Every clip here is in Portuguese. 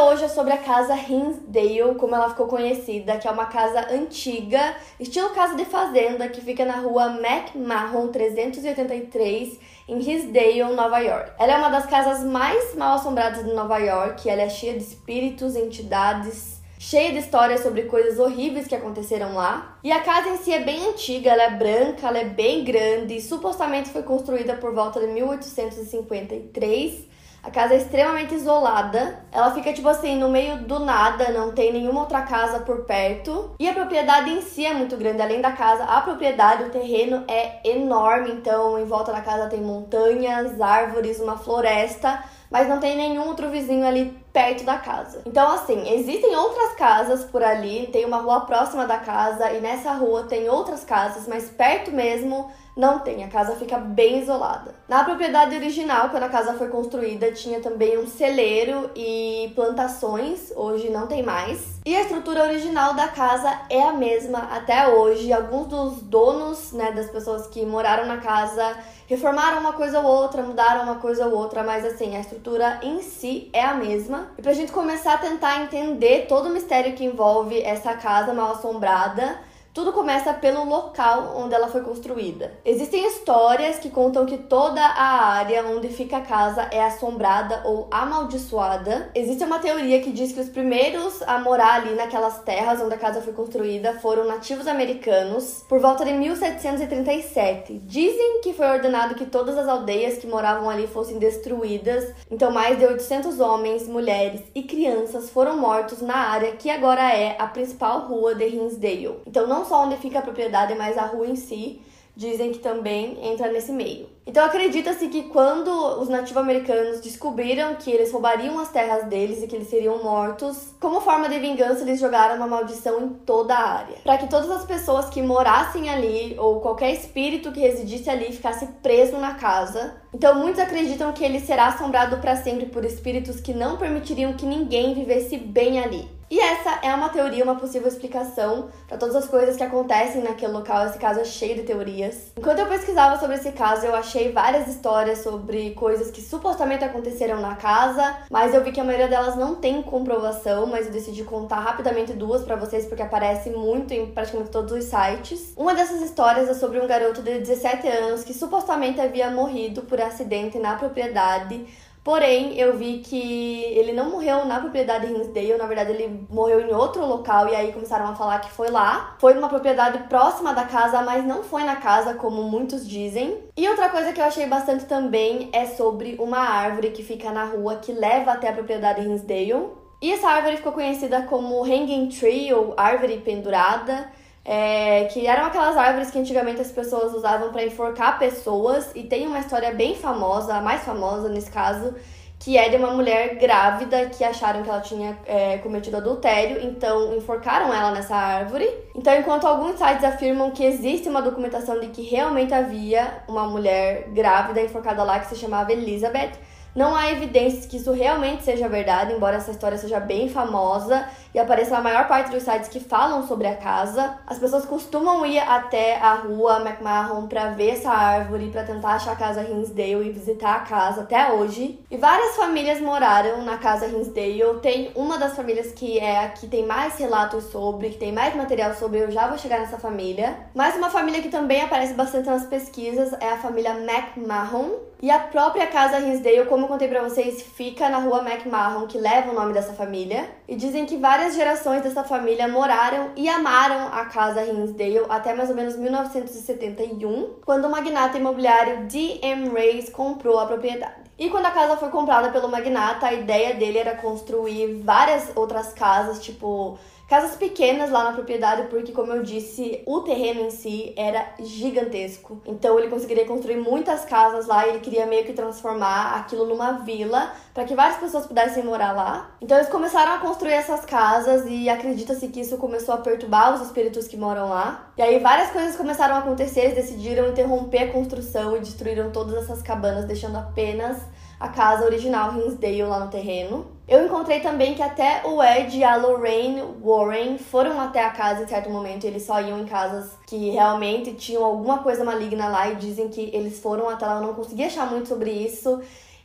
Hoje é sobre a casa Hinsdale, como ela ficou conhecida, que é uma casa antiga, estilo casa de fazenda, que fica na rua McMahon 383, em Hinsdale, Nova York. Ela é uma das casas mais mal assombradas de Nova York, ela é cheia de espíritos, entidades, cheia de histórias sobre coisas horríveis que aconteceram lá. E a casa em si é bem antiga, ela é branca, ela é bem grande e supostamente foi construída por volta de 1853 a casa é extremamente isolada. Ela fica, tipo assim, no meio do nada, não tem nenhuma outra casa por perto. E a propriedade em si é muito grande. Além da casa, a propriedade, o terreno é enorme. Então, em volta da casa tem montanhas, árvores, uma floresta. Mas não tem nenhum outro vizinho ali perto da casa. Então, assim, existem outras casas por ali, tem uma rua próxima da casa e nessa rua tem outras casas, mas perto mesmo não tem, a casa fica bem isolada. Na propriedade original, quando a casa foi construída, tinha também um celeiro e plantações, hoje não tem mais. E a estrutura original da casa é a mesma até hoje. Alguns dos donos, né, das pessoas que moraram na casa, reformaram uma coisa ou outra, mudaram uma coisa ou outra, mas assim, a estrutura em si é a mesma. E pra gente começar a tentar entender todo o mistério que envolve essa casa mal assombrada, tudo começa pelo local onde ela foi construída. Existem histórias que contam que toda a área onde fica a casa é assombrada ou amaldiçoada. Existe uma teoria que diz que os primeiros a morar ali naquelas terras onde a casa foi construída foram nativos americanos por volta de 1737. Dizem que foi ordenado que todas as aldeias que moravam ali fossem destruídas, então mais de 800 homens, mulheres e crianças foram mortos na área que agora é a principal rua de Hinsdale. Então não só onde fica a propriedade, mas a rua em si, dizem que também entra nesse meio. Então acredita-se que quando os nativo-americanos descobriram que eles roubariam as terras deles e que eles seriam mortos, como forma de vingança eles jogaram uma maldição em toda a área, para que todas as pessoas que morassem ali ou qualquer espírito que residisse ali ficasse preso na casa. Então muitos acreditam que ele será assombrado para sempre por espíritos que não permitiriam que ninguém vivesse bem ali. E essa é uma teoria, uma possível explicação para todas as coisas que acontecem naquele local. Esse caso é cheio de teorias. Enquanto eu pesquisava sobre esse caso, eu achei várias histórias sobre coisas que supostamente aconteceram na casa, mas eu vi que a maioria delas não tem comprovação, mas eu decidi contar rapidamente duas para vocês porque aparece muito em praticamente todos os sites. Uma dessas histórias é sobre um garoto de 17 anos que supostamente havia morrido por acidente na propriedade Porém, eu vi que ele não morreu na propriedade Hinsdale, na verdade ele morreu em outro local e aí começaram a falar que foi lá. Foi numa propriedade próxima da casa, mas não foi na casa como muitos dizem. E outra coisa que eu achei bastante também é sobre uma árvore que fica na rua que leva até a propriedade Hinsdale. E essa árvore ficou conhecida como Hanging Tree ou árvore pendurada é, que eram aquelas árvores que antigamente as pessoas usavam para enforcar pessoas, e tem uma história bem famosa, a mais famosa nesse caso, que é de uma mulher grávida que acharam que ela tinha é, cometido adultério, então enforcaram ela nessa árvore. Então, enquanto alguns sites afirmam que existe uma documentação de que realmente havia uma mulher grávida enforcada lá que se chamava Elizabeth, não há evidências que isso realmente seja verdade, embora essa história seja bem famosa e apareça na maior parte dos sites que falam sobre a casa. As pessoas costumam ir até a rua McMahon para ver essa árvore, para tentar achar a casa Hinsdale e visitar a casa até hoje. E várias famílias moraram na casa Hinsdale. Tem uma das famílias que é a que tem mais relatos sobre, que tem mais material sobre, eu já vou chegar nessa família. Mas uma família que também aparece bastante nas pesquisas é a família McMahon. E a própria casa Hinsdale, como eu contei para vocês, fica na rua McMahon, que leva o nome dessa família. E dizem que várias gerações dessa família moraram e amaram a casa Hinsdale até mais ou menos 1971, quando o magnata imobiliário D.M. Reis comprou a propriedade. E quando a casa foi comprada pelo magnata, a ideia dele era construir várias outras casas, tipo casas pequenas lá na propriedade, porque, como eu disse, o terreno em si era gigantesco. Então, ele conseguiria construir muitas casas lá e ele queria meio que transformar aquilo numa vila para que várias pessoas pudessem morar lá. Então, eles começaram a construir essas casas e acredita-se que isso começou a perturbar os espíritos que moram lá. E aí, várias coisas começaram a acontecer, eles decidiram interromper a construção e destruíram todas essas cabanas, deixando apenas a casa original Hinsdale lá no terreno. Eu encontrei também que até o Ed e a Lorraine Warren foram até a casa em certo momento. Eles só iam em casas que realmente tinham alguma coisa maligna lá e dizem que eles foram até lá. Eu não consegui achar muito sobre isso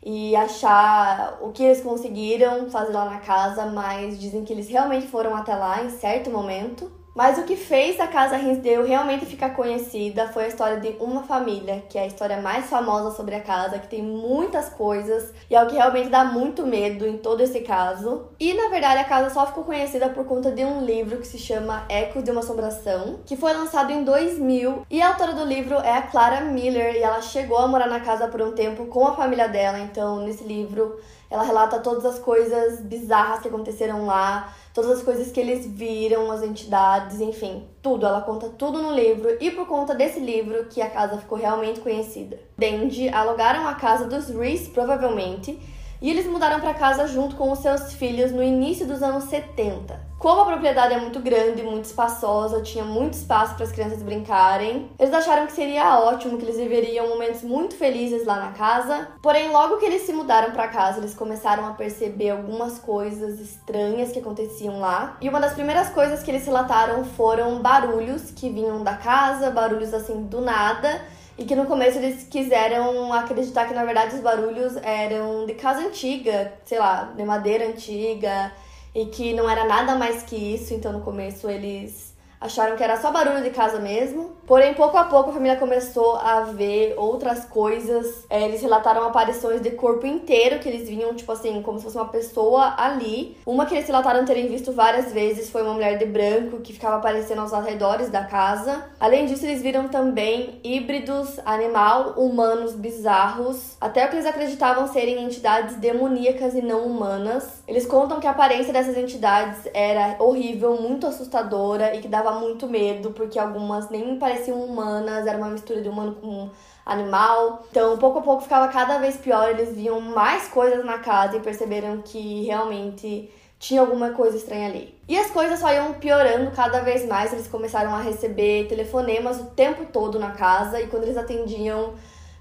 e achar o que eles conseguiram fazer lá na casa, mas dizem que eles realmente foram até lá em certo momento. Mas o que fez a Casa Hinsdale realmente ficar conhecida foi a história de uma família, que é a história mais famosa sobre a casa, que tem muitas coisas e é o que realmente dá muito medo em todo esse caso. E na verdade a casa só ficou conhecida por conta de um livro que se chama Ecos de uma Assombração, que foi lançado em 2000 e a autora do livro é a Clara Miller e ela chegou a morar na casa por um tempo com a família dela, então nesse livro ela relata todas as coisas bizarras que aconteceram lá todas as coisas que eles viram, as entidades, enfim, tudo. Ela conta tudo no livro e por conta desse livro que a casa ficou realmente conhecida. Dendi alugaram a casa dos Reese, provavelmente, e eles mudaram para casa junto com os seus filhos no início dos anos 70. Como a propriedade é muito grande, muito espaçosa, tinha muito espaço para as crianças brincarem, eles acharam que seria ótimo, que eles viveriam momentos muito felizes lá na casa. Porém, logo que eles se mudaram para casa, eles começaram a perceber algumas coisas estranhas que aconteciam lá. E uma das primeiras coisas que eles relataram foram barulhos que vinham da casa, barulhos assim do nada. E que no começo eles quiseram acreditar que na verdade os barulhos eram de casa antiga, sei lá, de madeira antiga, e que não era nada mais que isso, então no começo eles acharam que era só barulho de casa mesmo. Porém, pouco a pouco a família começou a ver outras coisas. É, eles relataram aparições de corpo inteiro que eles vinham, tipo assim, como se fosse uma pessoa ali. Uma que eles relataram terem visto várias vezes foi uma mulher de branco que ficava aparecendo aos arredores da casa. Além disso, eles viram também híbridos animal, humanos bizarros, até o que eles acreditavam serem entidades demoníacas e não humanas. Eles contam que a aparência dessas entidades era horrível, muito assustadora e que dava muito medo, porque algumas nem pareciam humanas, era uma mistura de humano com animal. Então, pouco a pouco ficava cada vez pior, eles viam mais coisas na casa e perceberam que realmente tinha alguma coisa estranha ali. E as coisas só iam piorando cada vez mais, eles começaram a receber telefonemas o tempo todo na casa e quando eles atendiam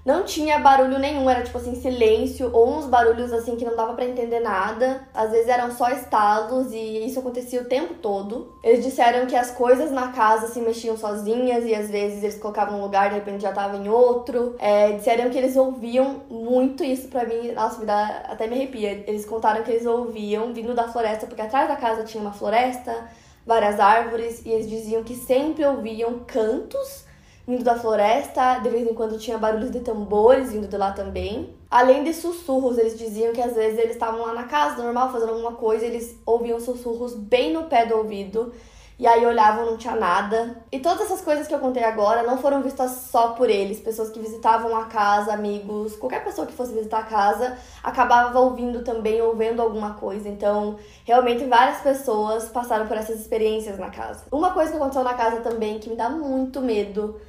não tinha barulho nenhum, era tipo assim, silêncio, ou uns barulhos assim que não dava para entender nada. Às vezes eram só estalos e isso acontecia o tempo todo. Eles disseram que as coisas na casa se mexiam sozinhas e às vezes eles colocavam um lugar de repente já tava em outro. É, disseram que eles ouviam muito isso pra mim, nossa, me dá, até me arrepia. Eles contaram que eles ouviam vindo da floresta, porque atrás da casa tinha uma floresta, várias árvores, e eles diziam que sempre ouviam cantos vindo da floresta, de vez em quando tinha barulhos de tambores vindo de lá também. Além de sussurros, eles diziam que às vezes eles estavam lá na casa, normal, fazendo alguma coisa, eles ouviam sussurros bem no pé do ouvido. E aí olhavam, não tinha nada. E todas essas coisas que eu contei agora não foram vistas só por eles. Pessoas que visitavam a casa, amigos, qualquer pessoa que fosse visitar a casa, acabava ouvindo também ou vendo alguma coisa. Então, realmente várias pessoas passaram por essas experiências na casa. Uma coisa que aconteceu na casa também que me dá muito medo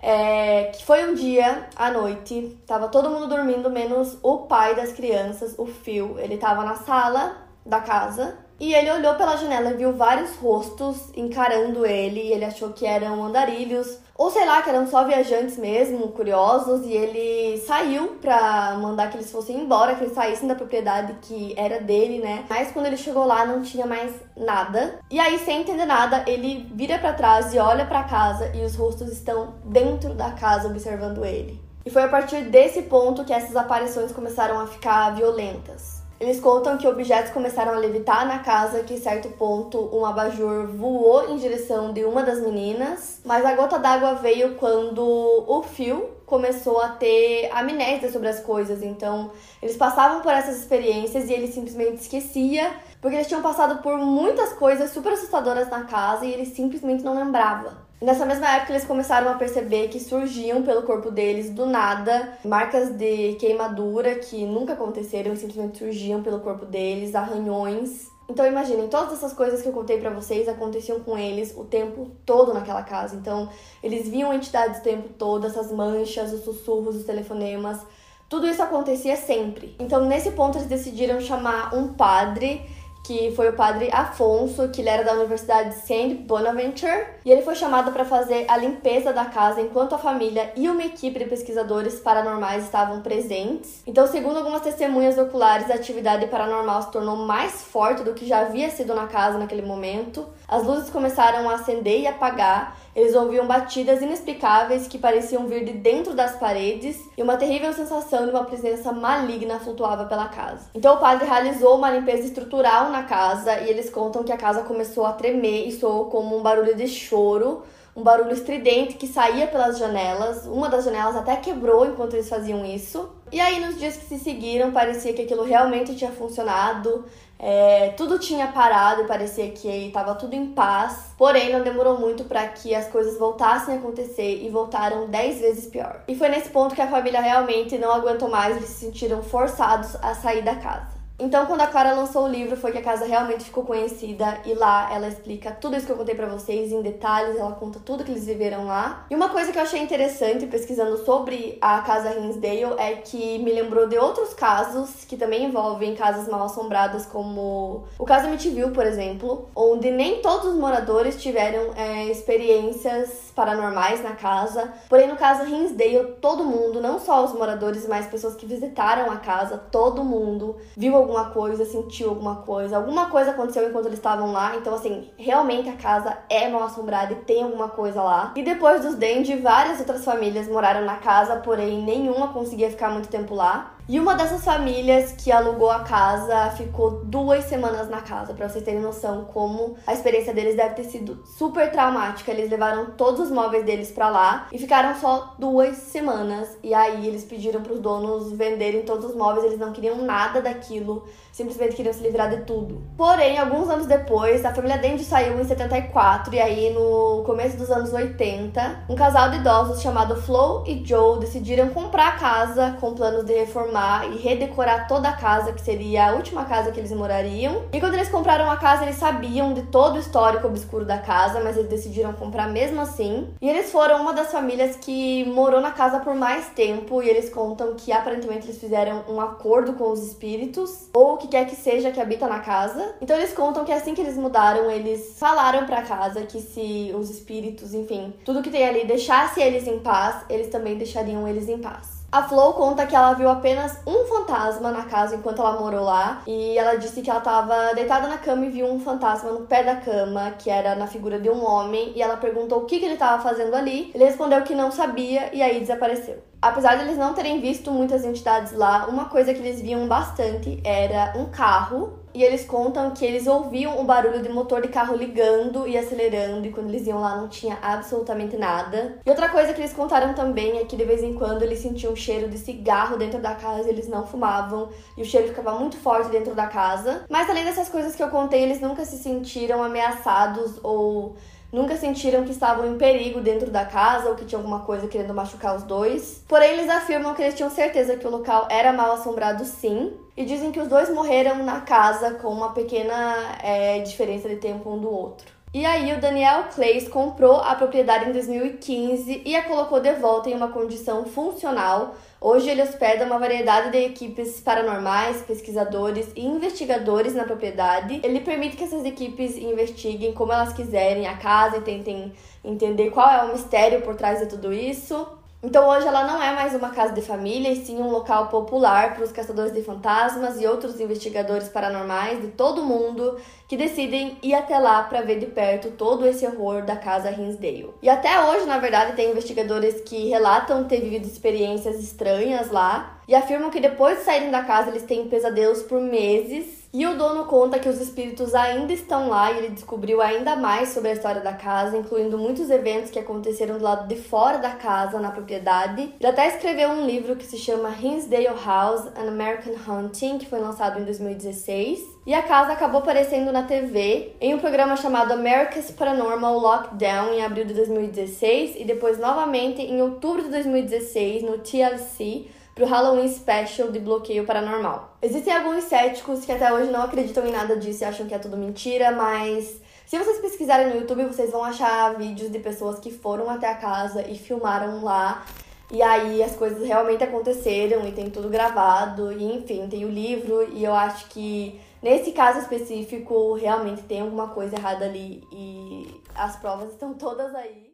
é, que foi um dia à noite, tava todo mundo dormindo, menos o pai das crianças, o Phil. Ele tava na sala da casa e ele olhou pela janela e viu vários rostos encarando ele. E ele achou que eram andarilhos, ou sei lá, que eram só viajantes mesmo, curiosos. E ele saiu pra mandar que eles fossem embora, que eles saíssem da propriedade que era dele, né? Mas quando ele chegou lá, não tinha mais nada. E aí, sem entender nada, ele vira para trás e olha para casa e os rostos estão dentro da casa observando ele. E foi a partir desse ponto que essas aparições começaram a ficar violentas. Eles contam que objetos começaram a levitar na casa, que em certo ponto um abajur voou em direção de uma das meninas, mas a gota d'água veio quando o Phil começou a ter amnésia sobre as coisas. Então, eles passavam por essas experiências e ele simplesmente esquecia, porque eles tinham passado por muitas coisas super assustadoras na casa e ele simplesmente não lembrava. Nessa mesma época, eles começaram a perceber que surgiam pelo corpo deles do nada marcas de queimadura que nunca aconteceram simplesmente surgiam pelo corpo deles, arranhões. Então imaginem, todas essas coisas que eu contei para vocês aconteciam com eles o tempo todo naquela casa. Então, eles viam entidades o tempo todo, essas manchas, os sussurros, os telefonemas, tudo isso acontecia sempre. Então, nesse ponto eles decidiram chamar um padre que foi o padre Afonso, que ele era da Universidade St. Bonaventure, e ele foi chamado para fazer a limpeza da casa enquanto a família e uma equipe de pesquisadores paranormais estavam presentes. Então, segundo algumas testemunhas oculares, a atividade paranormal se tornou mais forte do que já havia sido na casa naquele momento. As luzes começaram a acender e apagar, eles ouviam batidas inexplicáveis que pareciam vir de dentro das paredes e uma terrível sensação de uma presença maligna flutuava pela casa. Então o padre realizou uma limpeza estrutural na casa e eles contam que a casa começou a tremer e soou como um barulho de choro um barulho estridente que saía pelas janelas. Uma das janelas até quebrou enquanto eles faziam isso. E aí, nos dias que se seguiram, parecia que aquilo realmente tinha funcionado. É, tudo tinha parado e parecia que estava tudo em paz. Porém, não demorou muito para que as coisas voltassem a acontecer e voltaram dez vezes pior. E foi nesse ponto que a família realmente não aguentou mais, eles se sentiram forçados a sair da casa. Então, quando a Clara lançou o livro, foi que a casa realmente ficou conhecida e lá ela explica tudo isso que eu contei para vocês em detalhes, ela conta tudo que eles viveram lá. E uma coisa que eu achei interessante pesquisando sobre a casa Hinsdale é que me lembrou de outros casos que também envolvem casas mal assombradas, como o caso Amityville, por exemplo, onde nem todos os moradores tiveram é, experiências paranormais na casa. Porém, no caso Hinsdale, todo mundo, não só os moradores, mas pessoas que visitaram a casa, todo mundo viu alguma coisa, sentiu alguma coisa, alguma coisa aconteceu enquanto eles estavam lá. Então, assim, realmente a casa é mal assombrada e tem alguma coisa lá. E depois dos Dendi, várias outras famílias moraram na casa, porém nenhuma conseguia ficar muito tempo lá. E uma dessas famílias que alugou a casa ficou duas semanas na casa, para vocês terem noção como a experiência deles deve ter sido super traumática. Eles levaram todos os móveis deles para lá e ficaram só duas semanas. E aí eles pediram para os donos venderem todos os móveis, eles não queriam nada daquilo, simplesmente queriam se livrar de tudo. Porém, alguns anos depois, a família Dendi saiu em 74 e aí no começo dos anos 80, um casal de idosos chamado Flo e Joe decidiram comprar a casa com planos de reformar e redecorar toda a casa, que seria a última casa que eles morariam. E quando eles compraram a casa, eles sabiam de todo o histórico obscuro da casa, mas eles decidiram comprar mesmo assim. E eles foram uma das famílias que morou na casa por mais tempo, e eles contam que aparentemente eles fizeram um acordo com os espíritos, ou o que quer que seja que habita na casa. Então eles contam que assim que eles mudaram, eles falaram pra casa que se os espíritos, enfim, tudo que tem ali deixasse eles em paz, eles também deixariam eles em paz. A Flo conta que ela viu apenas um fantasma na casa enquanto ela morou lá. E ela disse que ela estava deitada na cama e viu um fantasma no pé da cama, que era na figura de um homem. E ela perguntou o que, que ele estava fazendo ali. Ele respondeu que não sabia e aí desapareceu. Apesar de eles não terem visto muitas entidades lá, uma coisa que eles viam bastante era um carro. E eles contam que eles ouviam o barulho de motor de carro ligando e acelerando, e quando eles iam lá não tinha absolutamente nada. E outra coisa que eles contaram também é que de vez em quando eles sentiam um cheiro de cigarro dentro da casa, eles não fumavam, e o cheiro ficava muito forte dentro da casa. Mas além dessas coisas que eu contei, eles nunca se sentiram ameaçados ou nunca sentiram que estavam em perigo dentro da casa ou que tinha alguma coisa querendo machucar os dois. Porém, eles afirmam que eles tinham certeza que o local era mal assombrado sim. E dizem que os dois morreram na casa com uma pequena é, diferença de tempo um do outro. E aí o Daniel Clays comprou a propriedade em 2015 e a colocou de volta em uma condição funcional. Hoje ele hospeda uma variedade de equipes paranormais, pesquisadores e investigadores na propriedade. Ele permite que essas equipes investiguem como elas quiserem a casa e tentem entender qual é o mistério por trás de tudo isso. Então hoje ela não é mais uma casa de família, e sim um local popular para os caçadores de fantasmas e outros investigadores paranormais de todo mundo que decidem ir até lá para ver de perto todo esse horror da casa Hinsdale. E até hoje, na verdade, tem investigadores que relatam ter vivido experiências estranhas lá e afirmam que depois de saírem da casa eles têm pesadelos por meses e o dono conta que os espíritos ainda estão lá e ele descobriu ainda mais sobre a história da casa, incluindo muitos eventos que aconteceram do lado de fora da casa, na propriedade. Ele até escreveu um livro que se chama Hinsdale House, An American Hunting, que foi lançado em 2016. E a casa acabou aparecendo na TV em um programa chamado America's Paranormal Lockdown em abril de 2016 e depois novamente em outubro de 2016 no TLC para o Halloween Special de bloqueio paranormal. Existem alguns céticos que até hoje não acreditam em nada disso e acham que é tudo mentira, mas se vocês pesquisarem no YouTube, vocês vão achar vídeos de pessoas que foram até a casa e filmaram lá. E aí as coisas realmente aconteceram e tem tudo gravado, e enfim, tem o livro, e eu acho que nesse caso específico realmente tem alguma coisa errada ali e as provas estão todas aí.